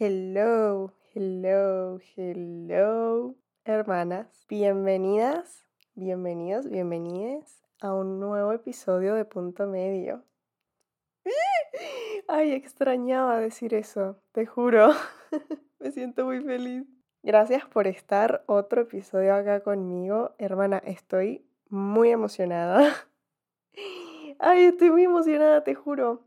Hello, hello, hello, hermanas. Bienvenidas, bienvenidos, bienvenidas a un nuevo episodio de Punto Medio. Ay, extrañaba decir eso, te juro. Me siento muy feliz. Gracias por estar otro episodio acá conmigo. Hermana, estoy muy emocionada. Ay, estoy muy emocionada, te juro.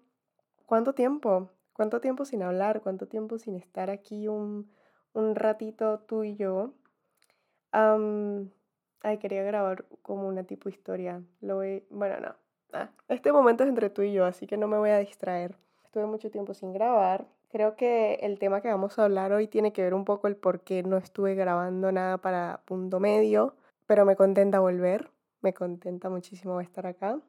¿Cuánto tiempo? ¿Cuánto tiempo sin hablar? ¿Cuánto tiempo sin estar aquí un, ratito tú y yo? ay, quería grabar como una tipo historia. Lo voy, bueno, no. Ah, este momento es entre tú y yo, así que no me voy a distraer. Estuve mucho tiempo sin grabar. Creo que el tema que vamos a hablar hoy tiene que ver un poco el por qué no estuve grabando nada para punto medio, pero me contenta volver, me contenta muchísimo estar acá.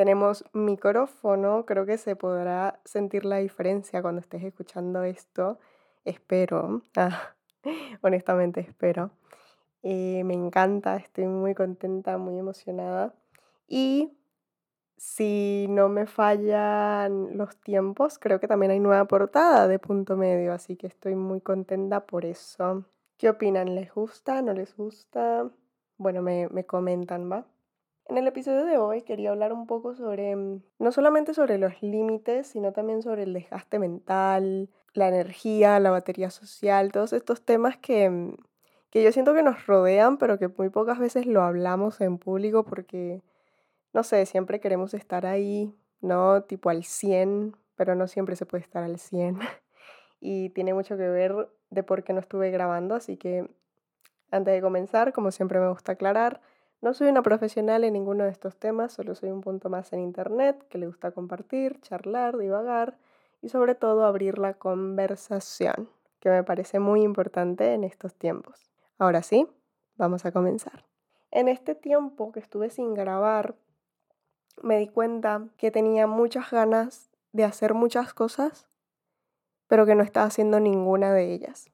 Tenemos micrófono, creo que se podrá sentir la diferencia cuando estés escuchando esto. Espero, ah, honestamente espero. Eh, me encanta, estoy muy contenta, muy emocionada. Y si no me fallan los tiempos, creo que también hay nueva portada de punto medio, así que estoy muy contenta por eso. ¿Qué opinan? ¿Les gusta? ¿No les gusta? Bueno, me, me comentan, ¿va? En el episodio de hoy quería hablar un poco sobre, mm, no solamente sobre los límites, sino también sobre el desgaste mental, la energía, la batería social, todos estos temas que, mm, que yo siento que nos rodean, pero que muy pocas veces lo hablamos en público porque, no sé, siempre queremos estar ahí, ¿no? Tipo al 100, pero no siempre se puede estar al 100. y tiene mucho que ver de por qué no estuve grabando, así que antes de comenzar, como siempre me gusta aclarar, no soy una profesional en ninguno de estos temas, solo soy un punto más en Internet que le gusta compartir, charlar, divagar y sobre todo abrir la conversación, que me parece muy importante en estos tiempos. Ahora sí, vamos a comenzar. En este tiempo que estuve sin grabar, me di cuenta que tenía muchas ganas de hacer muchas cosas, pero que no estaba haciendo ninguna de ellas.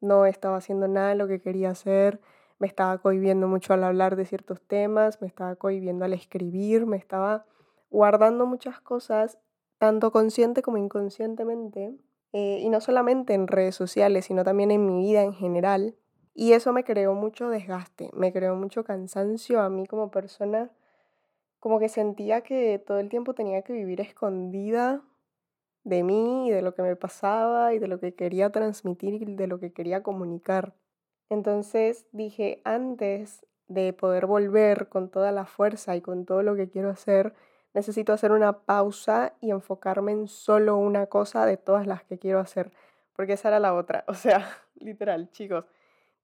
No estaba haciendo nada de lo que quería hacer, me estaba cohibiendo mucho al hablar de ciertos temas, me estaba cohibiendo al escribir, me estaba guardando muchas cosas, tanto consciente como inconscientemente, eh, y no solamente en redes sociales, sino también en mi vida en general. Y eso me creó mucho desgaste, me creó mucho cansancio a mí como persona, como que sentía que todo el tiempo tenía que vivir escondida de mí y de lo que me pasaba y de lo que quería transmitir y de lo que quería comunicar. Entonces dije, antes de poder volver con toda la fuerza y con todo lo que quiero hacer, necesito hacer una pausa y enfocarme en solo una cosa de todas las que quiero hacer, porque esa era la otra. O sea, literal, chicos,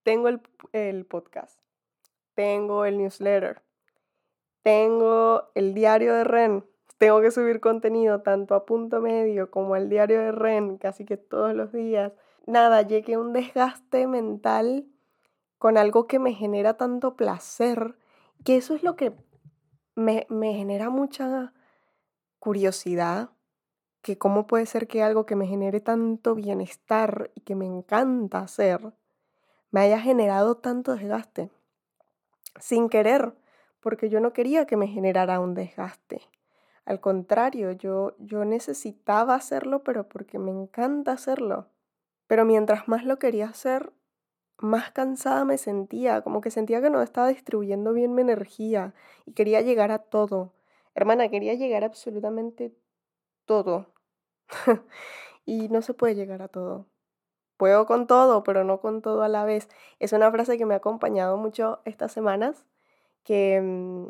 tengo el, el podcast, tengo el newsletter, tengo el diario de Ren, tengo que subir contenido tanto a punto medio como al diario de Ren, casi que todos los días. Nada, llegué a un desgaste mental con algo que me genera tanto placer, que eso es lo que me, genera mucha curiosidad, que cómo puede ser que algo que me genere tanto bienestar y que me encanta hacer, me haya generado tanto desgaste, sin querer, porque yo no quería que me generara un desgaste. Al contrario, yo, yo necesitaba hacerlo, pero porque me encanta hacerlo. Pero mientras más lo quería hacer, más cansada me sentía, como que sentía que no estaba distribuyendo bien mi energía y quería llegar a todo. Hermana, quería llegar a absolutamente todo. y no se puede llegar a todo. Puedo con todo, pero no con todo a la vez. Es una frase que me ha acompañado mucho estas semanas, que mm,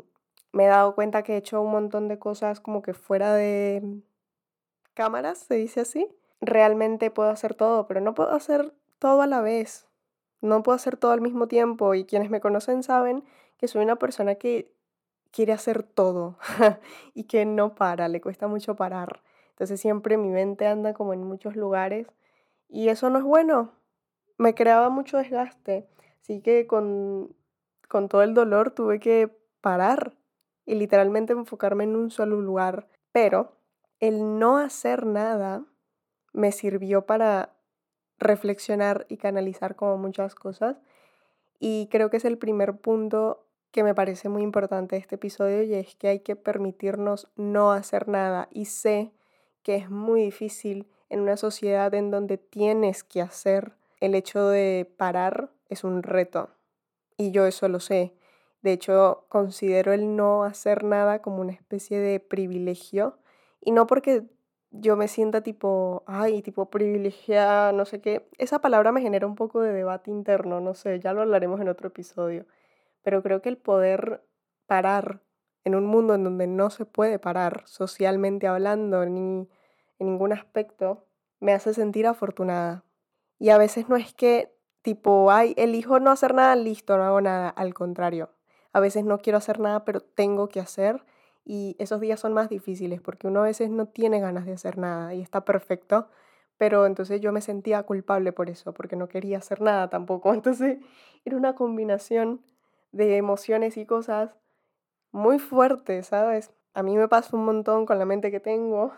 me he dado cuenta que he hecho un montón de cosas como que fuera de cámaras, se dice así. Realmente puedo hacer todo, pero no puedo hacer todo a la vez no puedo hacer todo al mismo tiempo y quienes me conocen saben que soy una persona que quiere hacer todo y que no para, le cuesta mucho parar. Entonces siempre mi mente anda como en muchos lugares y eso no es bueno. Me creaba mucho desgaste, así que con, con todo el dolor tuve que parar y literalmente enfocarme en un solo lugar. Pero el no hacer nada me sirvió para reflexionar y canalizar como muchas cosas. Y creo que es el primer punto que me parece muy importante de este episodio y es que hay que permitirnos no hacer nada. Y sé que es muy difícil en una sociedad en donde tienes que hacer, el hecho de parar es un reto. Y yo eso lo sé. De hecho, considero el no hacer nada como una especie de privilegio. Y no porque yo me sienta tipo, ay, tipo privilegiada, no sé qué. Esa palabra me genera un poco de debate interno, no sé, ya lo hablaremos en otro episodio. Pero creo que el poder parar en un mundo en donde no se puede parar socialmente hablando ni en ningún aspecto, me hace sentir afortunada. Y a veces no es que tipo, ay, elijo no hacer nada, listo, no hago nada. Al contrario, a veces no quiero hacer nada, pero tengo que hacer. Y esos días son más difíciles porque uno a veces no tiene ganas de hacer nada y está perfecto. Pero entonces yo me sentía culpable por eso, porque no quería hacer nada tampoco. Entonces era una combinación de emociones y cosas muy fuertes, ¿sabes? A mí me pasa un montón con la mente que tengo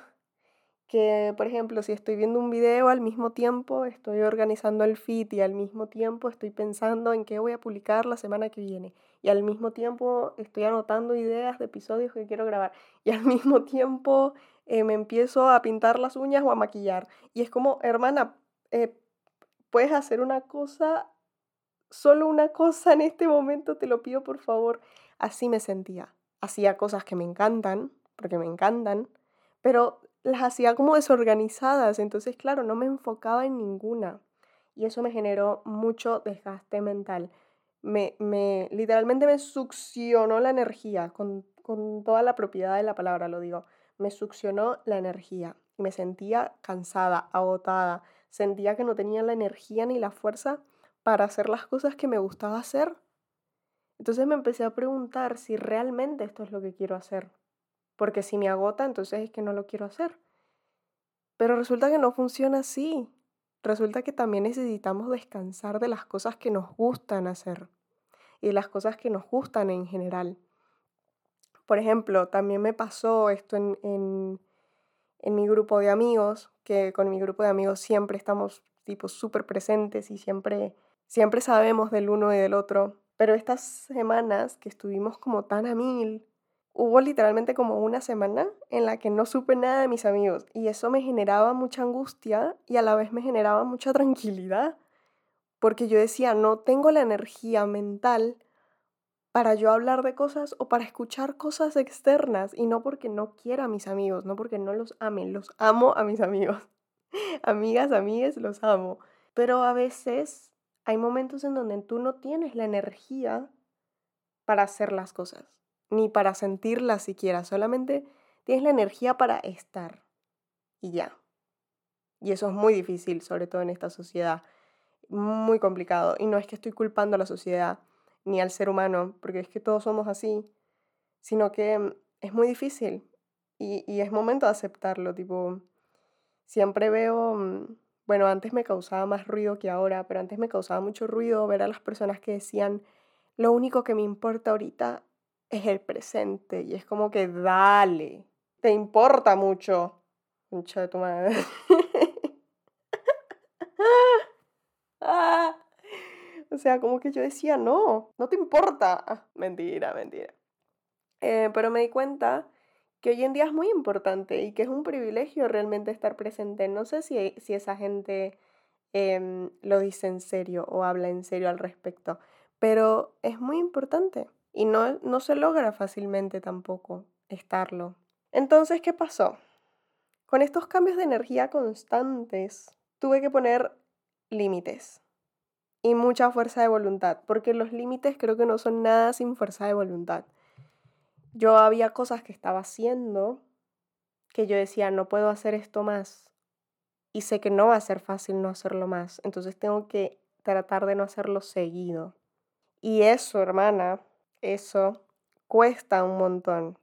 que, por ejemplo, si estoy viendo un video al mismo tiempo estoy organizando el feed y al mismo tiempo estoy pensando en qué voy a publicar la semana que viene y al mismo tiempo estoy anotando ideas de episodios que quiero grabar y al mismo tiempo eh, me empiezo a pintar las uñas o a maquillar y es como, hermana, eh, puedes hacer una cosa, solo una cosa en este momento, te lo pido por favor. Así me sentía. Hacía cosas que me encantan, porque me encantan, pero las hacía como desorganizadas, entonces claro, no me enfocaba en ninguna y eso me generó mucho desgaste mental. Me, me literalmente me succionó la energía, con, con toda la propiedad de la palabra lo digo, me succionó la energía me sentía cansada, agotada, sentía que no tenía la energía ni la fuerza para hacer las cosas que me gustaba hacer. Entonces me empecé a preguntar si realmente esto es lo que quiero hacer. Porque si me agota, entonces es que no lo quiero hacer. Pero resulta que no funciona así. Resulta que también necesitamos descansar de las cosas que nos gustan hacer y de las cosas que nos gustan en general. Por ejemplo, también me pasó esto en, en, en mi grupo de amigos, que con mi grupo de amigos siempre estamos tipo súper presentes y siempre, siempre sabemos del uno y del otro. Pero estas semanas que estuvimos como tan a mil, hubo literalmente como una semana en la que no supe nada de mis amigos y eso me generaba mucha angustia y a la vez me generaba mucha tranquilidad porque yo decía, no tengo la energía mental para yo hablar de cosas o para escuchar cosas externas y no porque no quiera a mis amigos, no porque no los ame, los amo a mis amigos. Amigas, amigues, los amo. Pero a veces hay momentos en donde tú no tienes la energía para hacer las cosas ni para sentirla siquiera, solamente tienes la energía para estar y ya. Y eso es muy difícil, sobre todo en esta sociedad, muy complicado. Y no es que estoy culpando a la sociedad ni al ser humano, porque es que todos somos así, sino que mm, es muy difícil y, y es momento de aceptarlo, tipo, siempre veo, mm, bueno, antes me causaba más ruido que ahora, pero antes me causaba mucho ruido ver a las personas que decían, lo único que me importa ahorita es el presente y es como que dale, te importa mucho. Mucho de tu madre. Ah, o sea, como que yo decía, no, no te importa. Ah, mentira, mentira. Eh, pero me di cuenta que hoy en día es muy importante y que es un privilegio realmente estar presente. No sé si, si esa gente em, lo dice en serio o habla en serio al respecto, pero es muy importante y no, no se logra fácilmente tampoco estarlo. Entonces, ¿qué pasó? Con estos cambios de energía constantes, tuve que poner límites y mucha fuerza de voluntad, porque los límites creo que no son nada sin fuerza de voluntad. Yo había cosas que estaba haciendo que yo decía, no puedo hacer esto más y sé que no va a ser fácil no hacerlo más, entonces tengo que tratar de no hacerlo seguido. Y eso, hermana, eso cuesta un montón.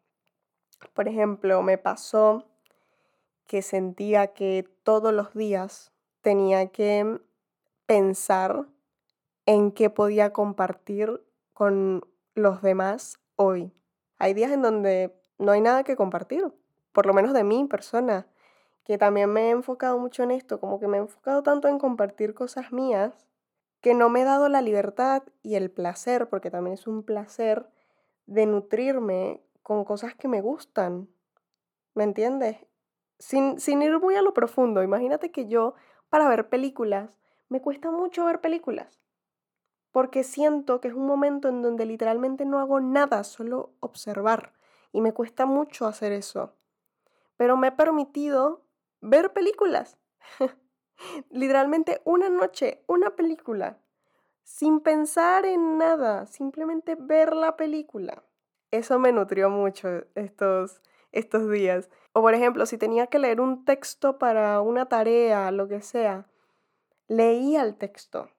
Por ejemplo, me pasó que sentía que todos los días tenía que pensar en qué podía compartir con los demás hoy. Hay días en donde no hay nada que compartir, por lo menos de mi persona, que también me he enfocado mucho en esto, como que me he enfocado tanto en compartir cosas mías que no me he dado la libertad y el placer, porque también es un placer, de nutrirme con cosas que me gustan. ¿Me entiendes? sin, sin ir muy a lo profundo, imagínate que yo, para ver películas, me cuesta mucho ver películas. Porque siento que es un momento en donde literalmente no hago nada, solo observar. Y me cuesta mucho hacer eso. Pero me he permitido ver películas. literalmente una noche, una película. Sin pensar en nada, simplemente ver la película. Eso me nutrió mucho estos, estos días. O por ejemplo, si tenía que leer un texto para una tarea, lo que sea, leía el texto.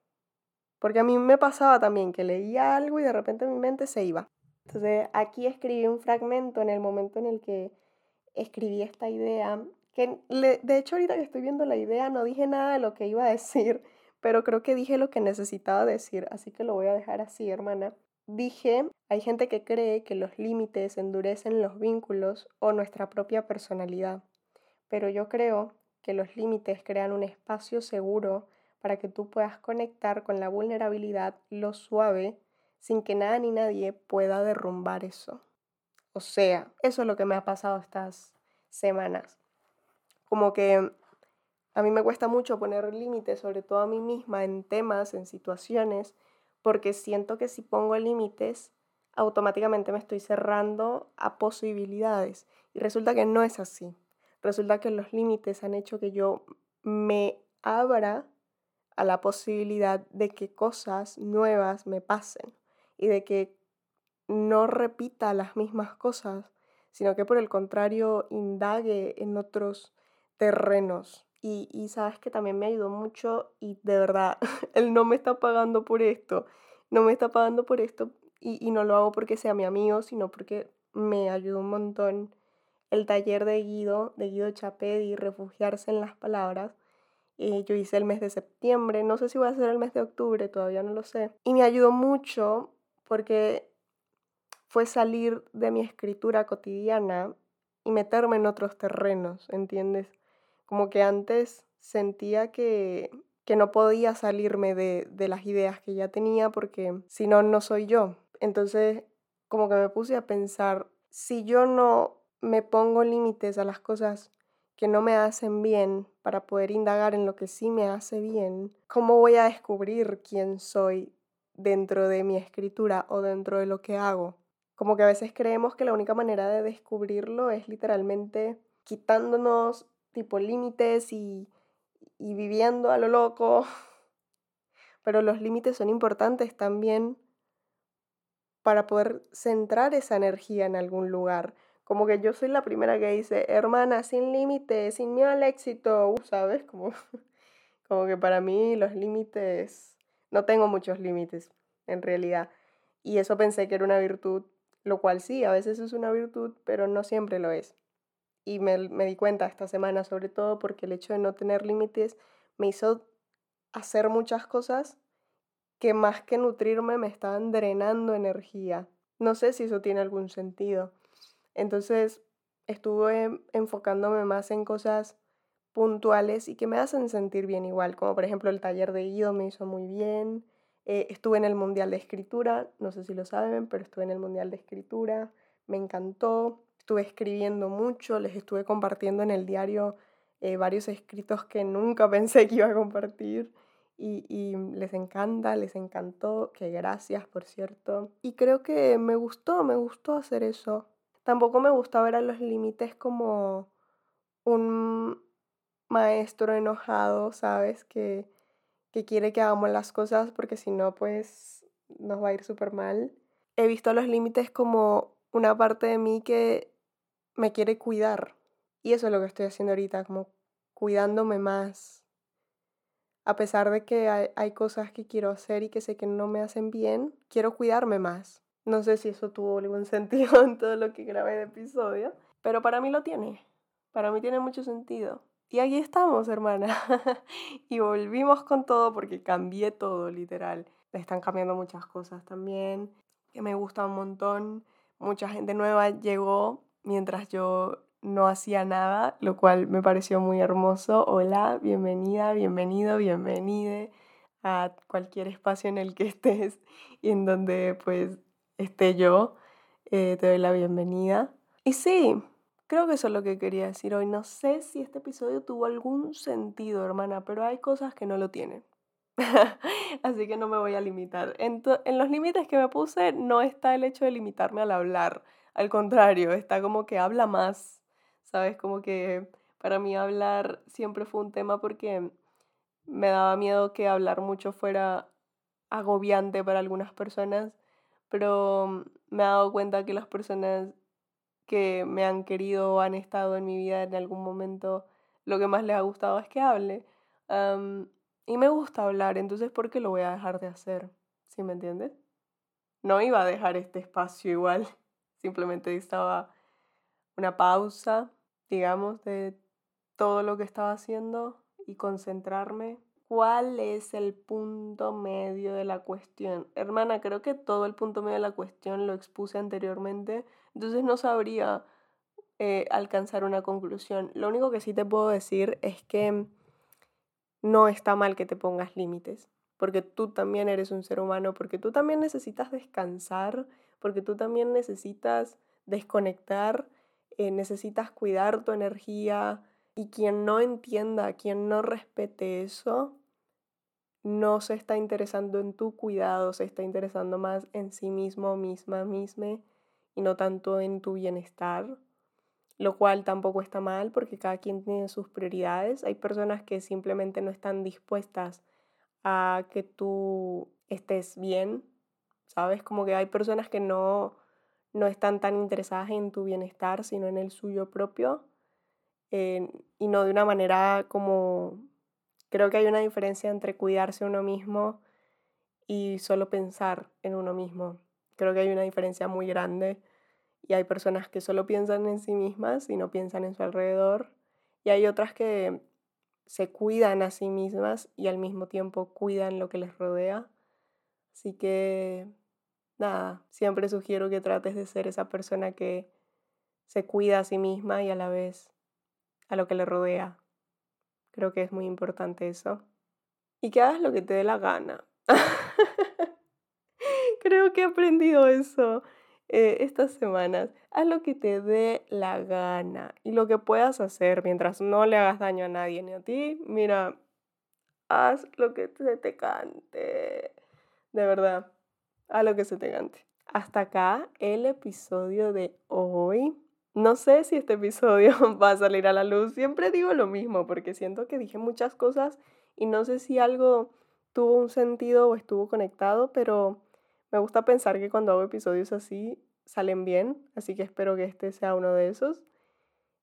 Porque a mí me pasaba también que leía algo y de repente mi mente se iba. Entonces aquí escribí un fragmento en el momento en el que escribí esta idea, que de hecho ahorita que estoy viendo la idea no dije nada de lo que iba a decir, pero creo que dije lo que necesitaba decir, así que lo voy a dejar así, hermana. Dije, hay gente que cree que los límites endurecen los vínculos o nuestra propia personalidad, pero yo creo que los límites crean un espacio seguro para que tú puedas conectar con la vulnerabilidad, lo suave, sin que nada ni nadie pueda derrumbar eso. O sea, eso es lo que me ha pasado estas semanas. Como que a mí me cuesta mucho poner límites, sobre todo a mí misma, en temas, en situaciones, porque siento que si pongo límites, automáticamente me estoy cerrando a posibilidades. Y resulta que no es así. Resulta que los límites han hecho que yo me abra a la posibilidad de que cosas nuevas me pasen y de que no repita las mismas cosas, sino que por el contrario indague en otros terrenos. Y, sabes que también me ayudó mucho y de verdad, él no me está pagando por esto, no me está pagando por esto y, no lo hago porque sea mi amigo, sino porque me ayudó un montón el taller de Guido, de Guido Chapedi, refugiarse en las palabras. y yo hice el mes de septiembre, no sé si voy a hacer el mes de octubre, todavía no lo sé. Y me ayudó mucho porque fue salir de mi escritura cotidiana y meterme en otros terrenos, ¿entiendes? Como que antes sentía que, que no podía salirme de, de las ideas que ya tenía porque si no, no soy yo. Entonces, como que me puse a pensar, si yo no me pongo límites a las cosas que no me hacen bien para poder indagar en lo que sí me hace bien, ¿cómo voy a descubrir quién soy dentro de mi escritura o dentro de lo que hago? Como que a veces creemos que la única manera de descubrirlo es literalmente quitándonos tipo límites y, y viviendo a lo loco. Pero los límites son importantes también para poder centrar esa energía en algún lugar. Como que yo soy la primera que dice, hermana, sin límites, sin miedo al éxito, ¿sabes? Como, como que para mí los límites, no tengo muchos límites, en realidad. Y eso pensé que era una virtud, lo cual sí, a veces es una virtud, pero no siempre lo es y me, di cuenta esta semana sobre todo porque el hecho de no tener límites me hizo hacer muchas cosas que más que nutrirme me estaban drenando energía. No sé si eso tiene algún sentido. Entonces estuve enfocándome más en cosas puntuales y que me hacen sentir bien igual, como por ejemplo el taller de Guido me hizo muy bien, eh, estuve en el Mundial de Escritura, no sé si lo saben, pero estuve en el Mundial de Escritura, me encantó, estuve escribiendo mucho, les estuve compartiendo en el diario eh, varios escritos que nunca pensé que iba a compartir y, y, les encanta, les encantó, que gracias por cierto. Y creo que me gustó, me gustó hacer eso. Tampoco me gusta ver a los límites como un maestro enojado, ¿sabes? Que, que quiere que hagamos las cosas porque si no, pues nos va a ir súper mal. He visto los límites como una parte de mí que me quiere cuidar. Y eso es lo que estoy haciendo ahorita, como cuidándome más. A pesar de que hay, cosas que quiero hacer y que sé que no me hacen bien, quiero cuidarme más. No sé si eso tuvo algún sentido en todo lo que grabé de episodio, pero para mí lo tiene. Para mí tiene mucho sentido. Y aquí estamos, hermana. y volvimos con todo porque cambié todo, literal. Están cambiando muchas cosas también, que me gusta un montón. Mucha gente nueva llegó mientras yo no hacía nada, lo cual me pareció muy hermoso. Hola, bienvenida, bienvenido, bienvenide a cualquier espacio en el que estés y en donde pues esté yo, eh, te doy la bienvenida. Y sí, creo que eso es lo que quería decir hoy. No sé si este episodio tuvo algún sentido, hermana, pero hay cosas que no lo tienen. Así que no me voy a limitar. En, en, los límites que me puse no está el hecho de limitarme al hablar. Al contrario, está como que habla más. ¿Sabes? Como que para mí hablar siempre fue un tema porque me daba miedo que hablar mucho fuera agobiante para algunas personas. Pero me he dado cuenta que las personas que me han querido o han estado en mi vida en algún momento, lo que más les ha gustado es que hable. Y me gusta hablar, entonces ¿por qué lo voy a dejar de hacer? ¿Sí me entiendes? No iba a dejar este espacio igual, simplemente estaba una pausa, digamos, de todo lo que estaba haciendo y concentrarme. ¿Cuál es el punto medio de la cuestión? Hermana, creo que todo el punto medio de la cuestión lo expuse anteriormente, entonces no sabría eh, alcanzar una conclusión. Lo único que sí te puedo decir es que no está mal que te pongas límites, porque tú también eres un ser humano, porque tú también necesitas descansar, porque tú también necesitas desconectar, eh, necesitas cuidar tu energía y quien no entienda, quien no respete eso, no se está interesando en tu cuidado, se está interesando más en sí mismo, misma, misma y no tanto en tu bienestar, lo cual tampoco está mal porque cada quien tiene sus prioridades. Hay personas que simplemente no están dispuestas a que tú estés bien, ¿sabes? Como que hay personas que no, no están tan interesadas en tu bienestar, sino en el suyo propio, y no de una manera como... Creo que hay una diferencia entre cuidarse uno mismo y solo pensar en uno mismo. Creo que hay una diferencia muy grande y hay personas que solo piensan en sí mismas y no piensan en su alrededor y hay otras que se cuidan a sí mismas y al mismo tiempo cuidan lo que les rodea. Así que nada, siempre sugiero que trates de ser esa persona que se cuida a sí misma y a la vez a lo que le rodea. Creo que es muy importante eso. Y que hagas lo que te dé la gana. Creo que he aprendido eso eh, estas semanas. Haz lo que te dé la gana y lo que puedas hacer mientras no le hagas daño a nadie ni a ti. Mira, haz lo que se te cante. De verdad, haz lo que se te cante. Hasta acá el episodio de hoy. No sé si este episodio va a salir a la luz. Siempre digo lo mismo porque siento que dije muchas cosas y no sé si algo tuvo un sentido o estuvo conectado, pero me gusta pensar que cuando hago episodios así salen bien, así que espero que este sea uno de esos.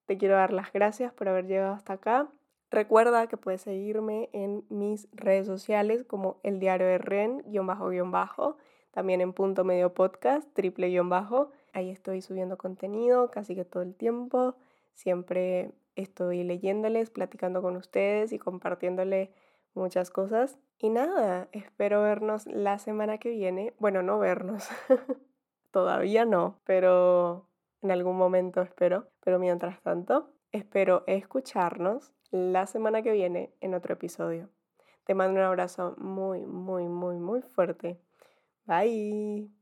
Te quiero dar las gracias por haber llegado hasta acá. Recuerda que puedes seguirme en mis redes sociales como el diario de Ren, guion bajo, guion bajo, también en punto medio podcast, triple guion bajo. Ahí estoy subiendo contenido casi que todo el tiempo. Siempre estoy leyéndoles, platicando con ustedes y compartiéndole muchas cosas. Y nada, espero vernos la semana que viene. Bueno, no vernos. Todavía no, pero en algún momento espero. Pero mientras tanto, espero escucharnos la semana que viene en otro episodio. Te mando un abrazo muy, muy, muy, muy fuerte. Bye.